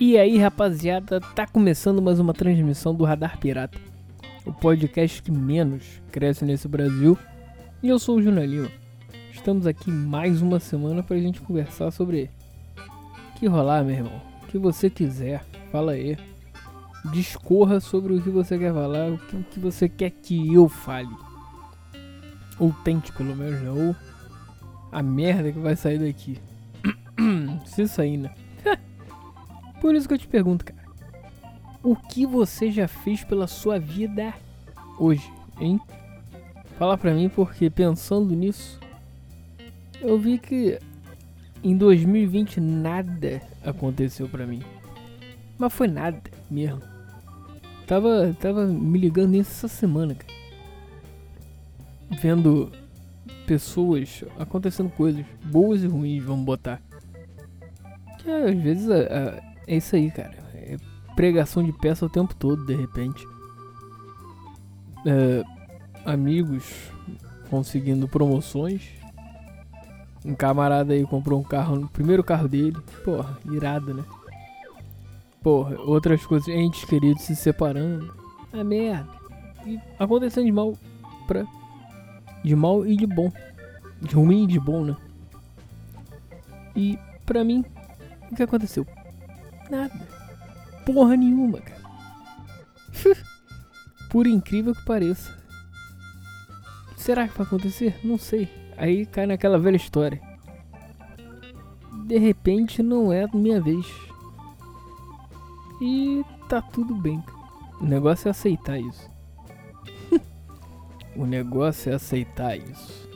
E aí, rapaziada, tá começando mais uma transmissão do Radar Pirata, o podcast que menos cresce nesse Brasil. E eu sou o Júnior Lima. Estamos aqui mais uma semana pra gente conversar sobre que rolar, meu irmão. O que você quiser, fala aí. Discorra sobre o que você quer falar, o que, você quer que eu fale. Ou tente, pelo menos? Ou a merda que vai sair daqui. Se sair, né? Por isso que eu te pergunto, cara. O que você já fez pela sua vida hoje, hein? Fala pra mim porque pensando nisso, eu vi que em 2020 nada aconteceu pra mim. Mas foi nada mesmo. Tava, tava me ligando nisso essa semana, cara. Vendo pessoas acontecendo coisas boas e ruins, vamos botar. Que às vezes a, a, é isso aí, cara. É pregação de peça o tempo todo, de repente. É, amigos conseguindo promoções. Um camarada aí comprou um carro, o primeiro carro dele. Porra, irado, né? Porra, outras coisas, entes queridos se separando. É merda. E acontecendo de mal pra. De mal e de bom. De ruim e de bom, né? E pra mim, o que aconteceu? Nada. Porra nenhuma, cara. Por incrível que pareça. Será que vai acontecer? Não sei. Aí cai naquela velha história. De repente não é minha vez. E tá tudo bem. O negócio é aceitar isso. o negócio é aceitar isso.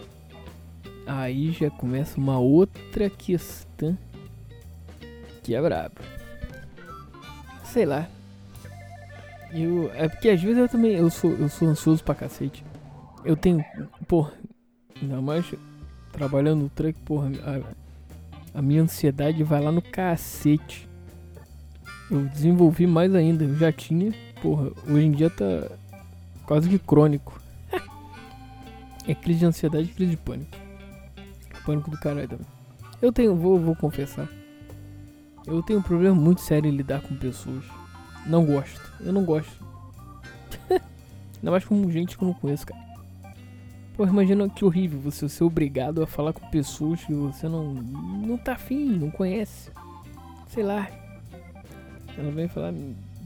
Aí já começa uma outra questão que é brabo sei lá. Eu, é porque às vezes eu também eu sou, eu sou ansioso pra cacete. Eu tenho, porra, ainda mais trabalhando no truck, porra, a, a minha ansiedade vai lá no cacete. Eu desenvolvi mais ainda, eu já tinha, porra, hoje em dia tá quase que crônico. é crise de ansiedade crise de pânico. Pânico do caralho também. Eu tenho, vou, vou confessar. Eu tenho um problema muito sério em lidar com pessoas. Não gosto. Eu não gosto. Ainda mais com gente que eu não conheço, cara. Pô, imagina que horrível você ser obrigado a falar com pessoas que você não, não tá afim, não conhece. Sei lá. Ela vem falar,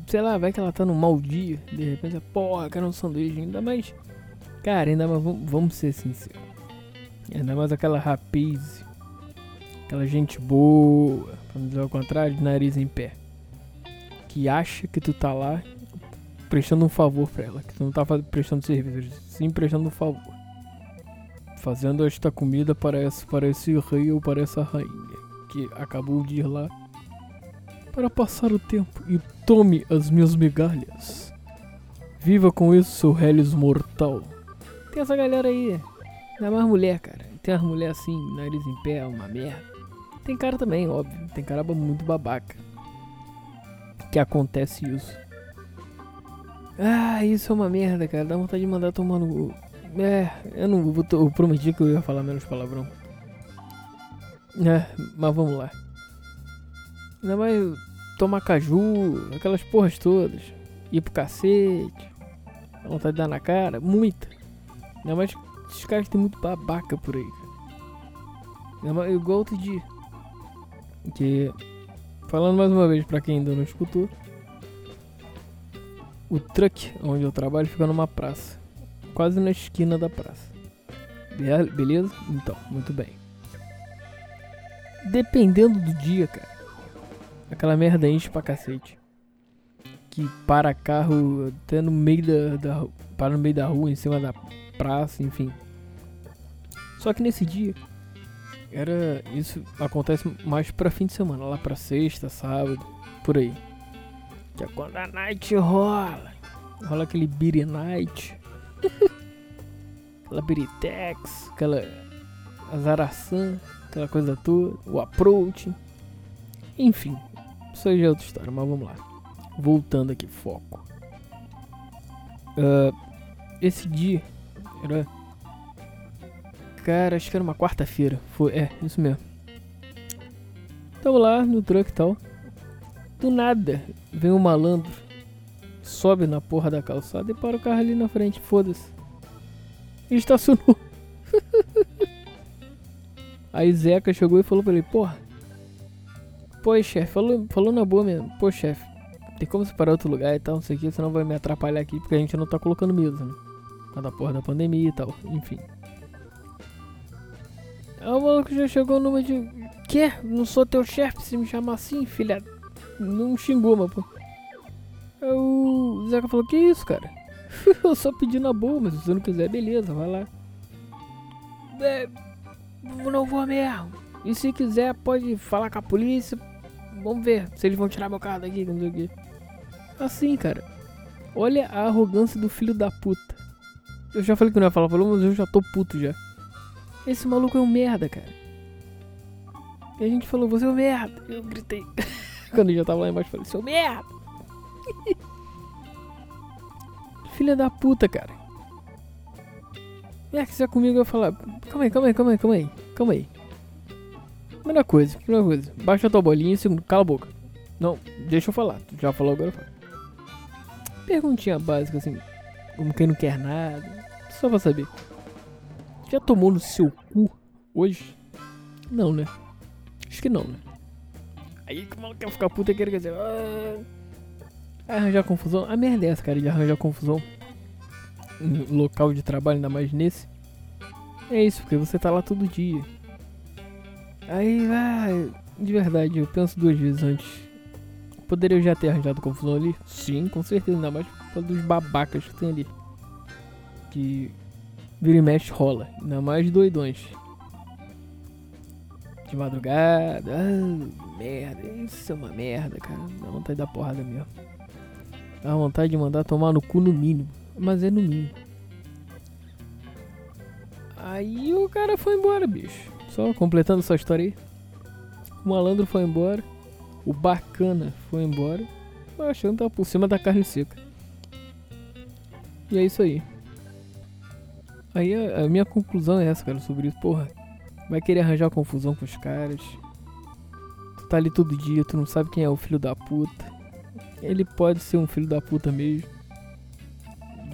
sei lá, vai que ela tá num mau dia. De repente, porra, quero um sanduíche. Ainda mais, cara, ainda mais, vamos, vamos ser sinceros. Ainda mais aquela rapaz Aquela gente boa, pra não dizer ao contrário, de nariz em pé. Que acha que tu tá lá prestando um favor pra ela. Que tu não tá prestando serviço, sim prestando um favor. Fazendo esta comida para esse, para esse rei ou para essa rainha. Que acabou de ir lá para passar o tempo e tome as minhas migalhas. Viva com isso, seu Helios mortal. Tem essa galera aí. Ainda mais mulher, cara. Tem as mulheres assim, nariz em pé, uma merda. Tem cara também, óbvio. Tem cara muito babaca. Que acontece isso. Ah, isso é uma merda, cara. Dá vontade de mandar tomar no. É, eu não vou. Eu prometi que eu ia falar menos palavrão. É, mas vamos lá. Ainda mais tomar caju, aquelas porras todas. Ir pro cacete. Dá vontade de dar na cara. Muita. Ainda mais esses caras tem muito babaca por aí, cara. Igual outro dia. Que, falando mais uma vez para quem ainda não escutou, o truck onde eu trabalho fica numa praça, quase na esquina da praça. Beleza? Então, muito bem. Dependendo do dia, cara, aquela merda enche pra cacete. Que para carro até no meio da, da para no meio da rua, em cima da praça, enfim. Só que nesse dia era isso acontece mais para fim de semana, lá para sexta, sábado, por aí. Que é quando a night rola. Rola aquele beer night. aquela biritex, aquela azaração, aquela coisa toda, o approach. Enfim, isso aí já é outra história, mas vamos lá. Voltando aqui, foco. Uh, esse dia era Cara, acho que era uma quarta-feira. Foi, é, isso mesmo. Tava lá no truck e tal. Do nada, vem um malandro, sobe na porra da calçada e para o carro ali na frente, foda-se. E estacionou. Aí Zeca chegou e falou pra ele, porra. Pô, chefe, falou, falou na boa mesmo. Pô, chefe, tem como separar outro lugar e tal, não sei o que, senão vai me atrapalhar aqui, porque a gente não tá colocando mesa, né? Por da porra da pandemia e tal, enfim. Aí o maluco já chegou numa de. Quê? Não sou teu chefe se me chamar assim, filha. Não xingou, mas pô. O Zeca falou, que isso, cara? Eu só pedi na boa, mas se você não quiser, beleza, vai lá. É, não vou mesmo. E se quiser, pode falar com a polícia. Vamos ver se eles vão tirar meu carro daqui, não sei o que. Assim, cara. Olha a arrogância do filho da puta. Eu já falei que não ia falar, falou, mas eu já tô puto já. Esse maluco é um merda, cara. E a gente falou, você é um merda. Eu gritei. Quando já tava lá embaixo, falei, seu merda. Filha da puta, cara. É que você é comigo, eu falar, calma aí, calma aí, calma aí, calma aí, calma aí. Primeira coisa, primeira coisa, baixa tua bolinha e segundo, cala a boca. Não, deixa eu falar, tu já falou agora. Perguntinha básica assim, como quem não quer nada, só pra saber. Já tomou no seu cu hoje? Não, né? Acho que não, né? Aí que o maluco quer ficar puta e quer dizer. Ah, arranjar confusão. A merda é essa, cara, de arranjar confusão. No local de trabalho, ainda mais nesse. É isso, porque você tá lá todo dia. Aí, ah, de verdade, eu penso duas vezes antes. Poderia já ter arranjado confusão ali? Sim, com certeza, ainda mais por causa dos babacas que tem ali. Que vira e mexe rola. Ainda mais doidões. De madrugada. Ah, merda. Isso é uma merda, cara. Dá vontade de dar porrada mesmo. Dá vontade de mandar tomar no cu no mínimo. Mas é no mínimo. Aí o cara foi embora, bicho. Só completando essa história aí. O malandro foi embora. O bacana foi embora. Achando tá por cima da carne seca. E é isso aí. Aí a, a, minha conclusão é essa, cara, sobre isso. Porra, vai querer arranjar confusão com os caras. Tu tá ali todo dia, tu não sabe quem é o filho da puta. Ele pode ser um filho da puta mesmo.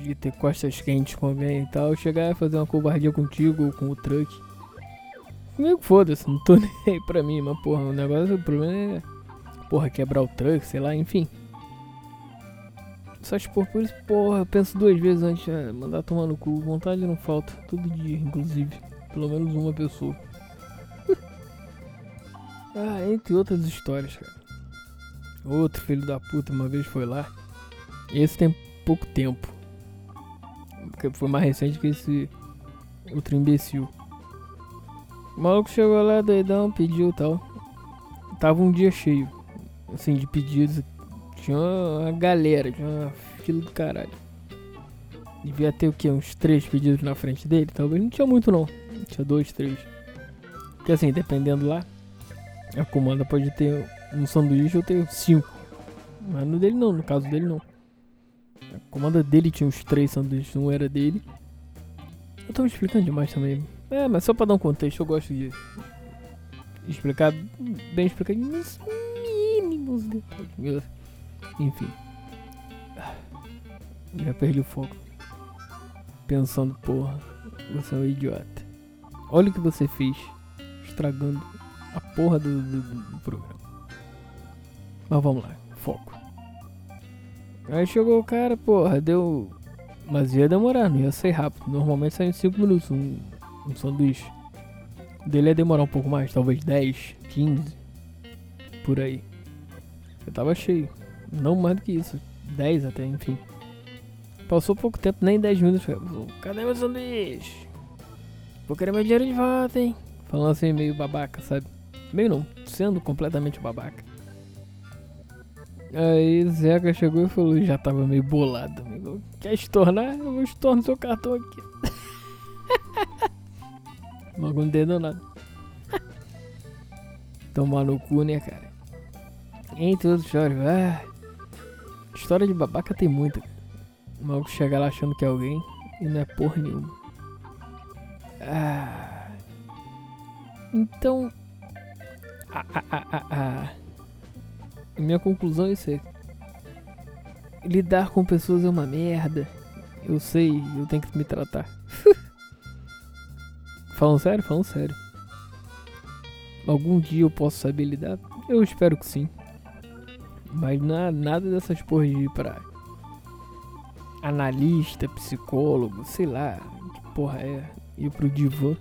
De ter costas quentes com alguém e tal. Chegar e fazer uma covardia contigo ou com o truck. Comigo foda-se, não tô nem aí pra mim, mas porra, o negócio, o problema é. Porra, quebrar o truck, sei lá, enfim. Só por, por isso, porra, eu penso duas vezes antes de é, mandar tomar no cu. Vontade não falta, todo dia, inclusive. Pelo menos uma pessoa. ah, entre outras histórias, cara. Outro filho da puta uma vez foi lá. Esse tem pouco tempo. Porque foi mais recente que esse outro imbecil. O maluco chegou lá, doidão, pediu tal. Tava um dia cheio, assim, de pedidos tinha uma galera, tinha uma fila do caralho. Devia ter o que? Uns três pedidos na frente dele? Talvez não tinha muito não. Tinha dois, três. Porque assim, dependendo lá, a comanda pode ter um sanduíche ou ter cinco. Mas no dele não, no caso dele não. A comanda dele tinha uns três sanduíches, um era dele. Eu tô me explicando demais também. É, mas só pra dar um contexto, eu gosto de explicar bem explicadinho mínimos detalhes. Enfim. Já perdi o foco. Pensando, porra, você é um idiota. Olha o que você fez. Estragando a porra do, do, do programa. Mas vamos lá, foco. Aí chegou o cara, porra, deu. Mas ia demorar, não ia sair rápido. Normalmente sai em 5 minutos um, um sanduíche. O dele ia demorar um pouco mais, talvez 10, 15. Por aí. Eu tava cheio. Não mais do que isso. 10 até, enfim. Passou pouco tempo, nem 10 minutos. Cadê meu sanduíche? Vou querer meu dinheiro de volta, hein? Falando assim, meio babaca, sabe? Meio não, sendo completamente babaca. Aí Zeca chegou e falou, já tava meio bolado, amigo. Quer estornar? Eu vou estornar seu cartão aqui. Logo não entendeu nada. Tomar no cu, né, cara? Entre outros chores, ah, História de babaca tem muita. O maluco chega lá achando que é alguém e não é porra nenhuma. Ah. Então. Ah, ah, ah, ah, Minha conclusão é isso aí. Lidar com pessoas é uma merda. Eu sei, eu tenho que me tratar. falando sério? Falando sério. Algum dia eu posso saber lidar? Eu espero que sim. Mas na, nada dessas porras de ir pra analista, psicólogo, sei lá, que porra é, ir pro divã.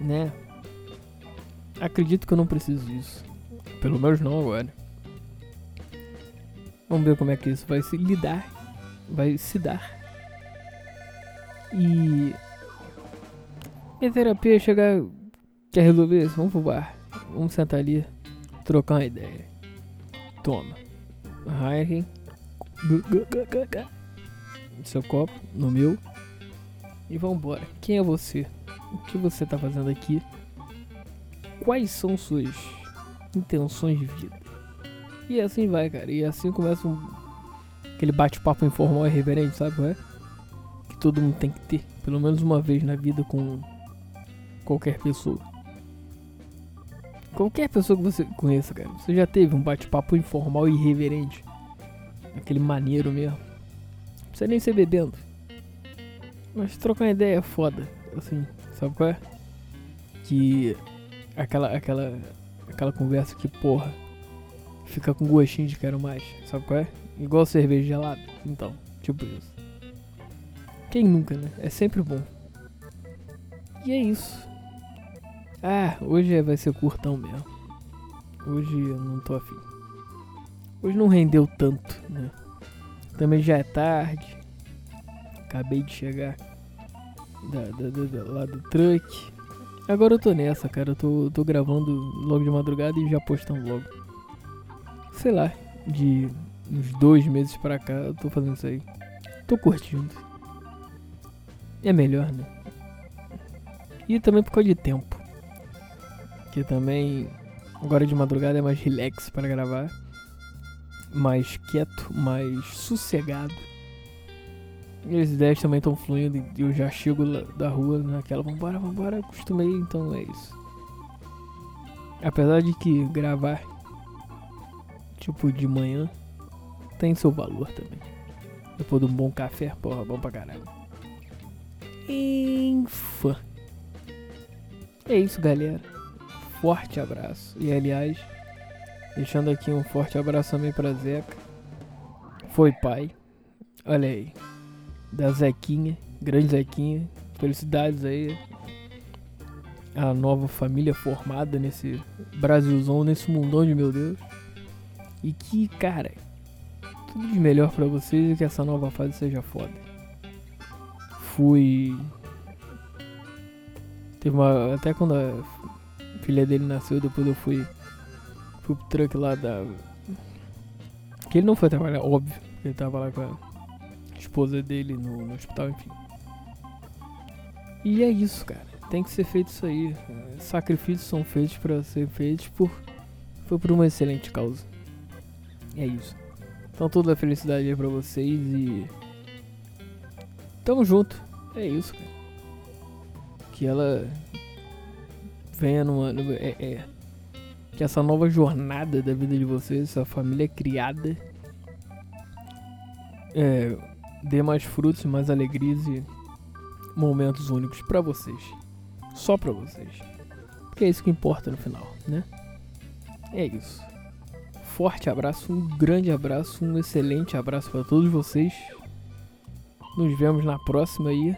Né? Acredito que eu não preciso disso. Pelo menos não agora. Vamos ver como é que isso vai se lidar. Vai se dar. E. Minha terapia chegar. Quer resolver isso? Vamos pro bar. Vamos sentar ali. Trocar uma ideia. Toma. Heineken. Seu copo. No meu. E vambora. Quem é você? O que você tá fazendo aqui? Quais são suas intenções de vida? E assim vai, cara. E assim começa um, aquele bate-papo informal e reverente, sabe? É? Que todo mundo tem que ter. Pelo menos uma vez na vida com qualquer pessoa. Qualquer pessoa que você conheça, cara. Você já teve um bate-papo informal e irreverente. Aquele maneiro mesmo. Não precisa nem ser bebendo. Mas trocar uma ideia é foda. Assim, sabe qual é? Que aquela, aquela, aquela conversa que, porra, fica com gostinho de quero mais. Sabe qual é? Igual cerveja gelada. Então, tipo isso. Quem nunca, né? É sempre bom. E é isso. Ah, hoje vai ser curtão mesmo. Hoje eu não tô afim. Hoje não rendeu tanto, né? Também já é tarde. Acabei de chegar da, da, da lá do truck. Agora eu tô nessa, cara. Eu tô, tô gravando logo de madrugada e já postando logo. Sei lá, de uns dois meses pra cá eu tô fazendo isso aí. Tô curtindo. É melhor, né? E também por causa de tempo. Que também agora de madrugada é mais relax para gravar. Mais quieto, mais sossegado. E as ideias também estão fluindo e eu já chego da rua naquela vambora, vambora, acostumei, então é isso. Apesar de que gravar tipo de manhã tem seu valor também. Depois de um bom café, porra, bom pra caralho. Enfim. É isso, galera. Forte abraço. E aliás, deixando aqui um forte abraço também pra Zeca. Foi pai. Olha aí. Da Zequinha. Grande Zequinha. Felicidades aí. A nova família formada nesse Brasilzão, nesse mundão de meu Deus. E que, cara, tudo de melhor para vocês e que essa nova fase seja foda. Fui Teve uma. Até quando filha dele nasceu, depois eu fui. Fui pro truck lá da. Que ele não foi trabalhar, óbvio. Ele tava lá com a esposa dele no, no hospital, enfim. E é isso, cara. Tem que ser feito isso aí. Sacrifícios são feitos para ser feitos por. Foi por uma excelente causa. É isso. Então toda a felicidade aí pra vocês e. Tamo junto. É isso, cara que ela venha numa. É, é, que essa nova jornada da vida de vocês, essa família criada, é, dê mais frutos, mais alegrias e momentos únicos para vocês. Só para vocês. Porque é isso que importa no final, né? É isso. Forte abraço, um grande abraço, um excelente abraço para todos vocês. Nos vemos na próxima aí.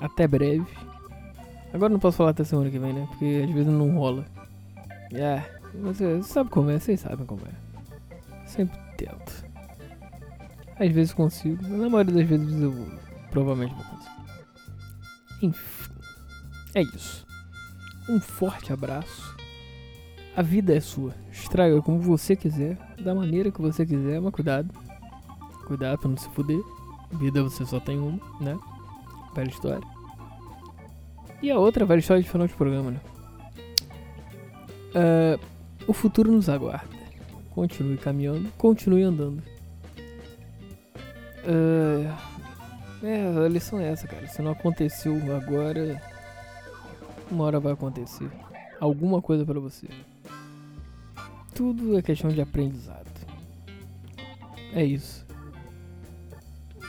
Até breve. Agora não posso falar até semana que vem, né? Porque às vezes não rola. É, você sabe como é, vocês sabem como é. Sempre tento. Às vezes consigo, mas na maioria das vezes eu provavelmente vou conseguir. Enfim, é isso. Um forte abraço. A vida é sua. Estraga como você quiser, da maneira que você quiser, mas cuidado. Cuidado pra não se fuder. Vida você só tem uma, né? Bela história. E a outra velha história de final de programa, né? Uh, o futuro nos aguarda. Continue caminhando, continue andando. Uh, é, a lição é essa, cara. Se não aconteceu agora, uma hora vai acontecer. Alguma coisa para você. tudo é questão de aprendizado. É isso.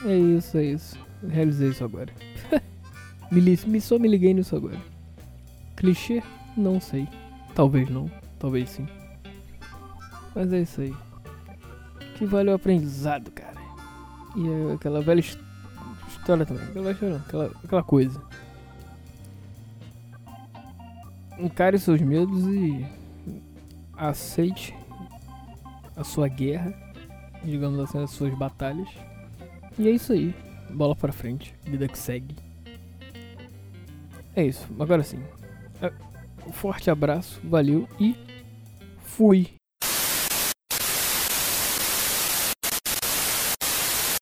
É isso, é isso. Realizei isso agora. Me, li- me, só me liguei nisso agora. Clichê? Não sei. Talvez não. Talvez sim. Mas é isso aí. Que vale o aprendizado, cara. E é aquela velha his- história também. Aquela, aquela, aquela coisa. Encare seus medos e aceite a sua guerra, digamos assim, as suas batalhas. E é isso aí. Bola pra frente, vida que segue. É isso, agora sim. É, Um forte abraço, valeu e fui.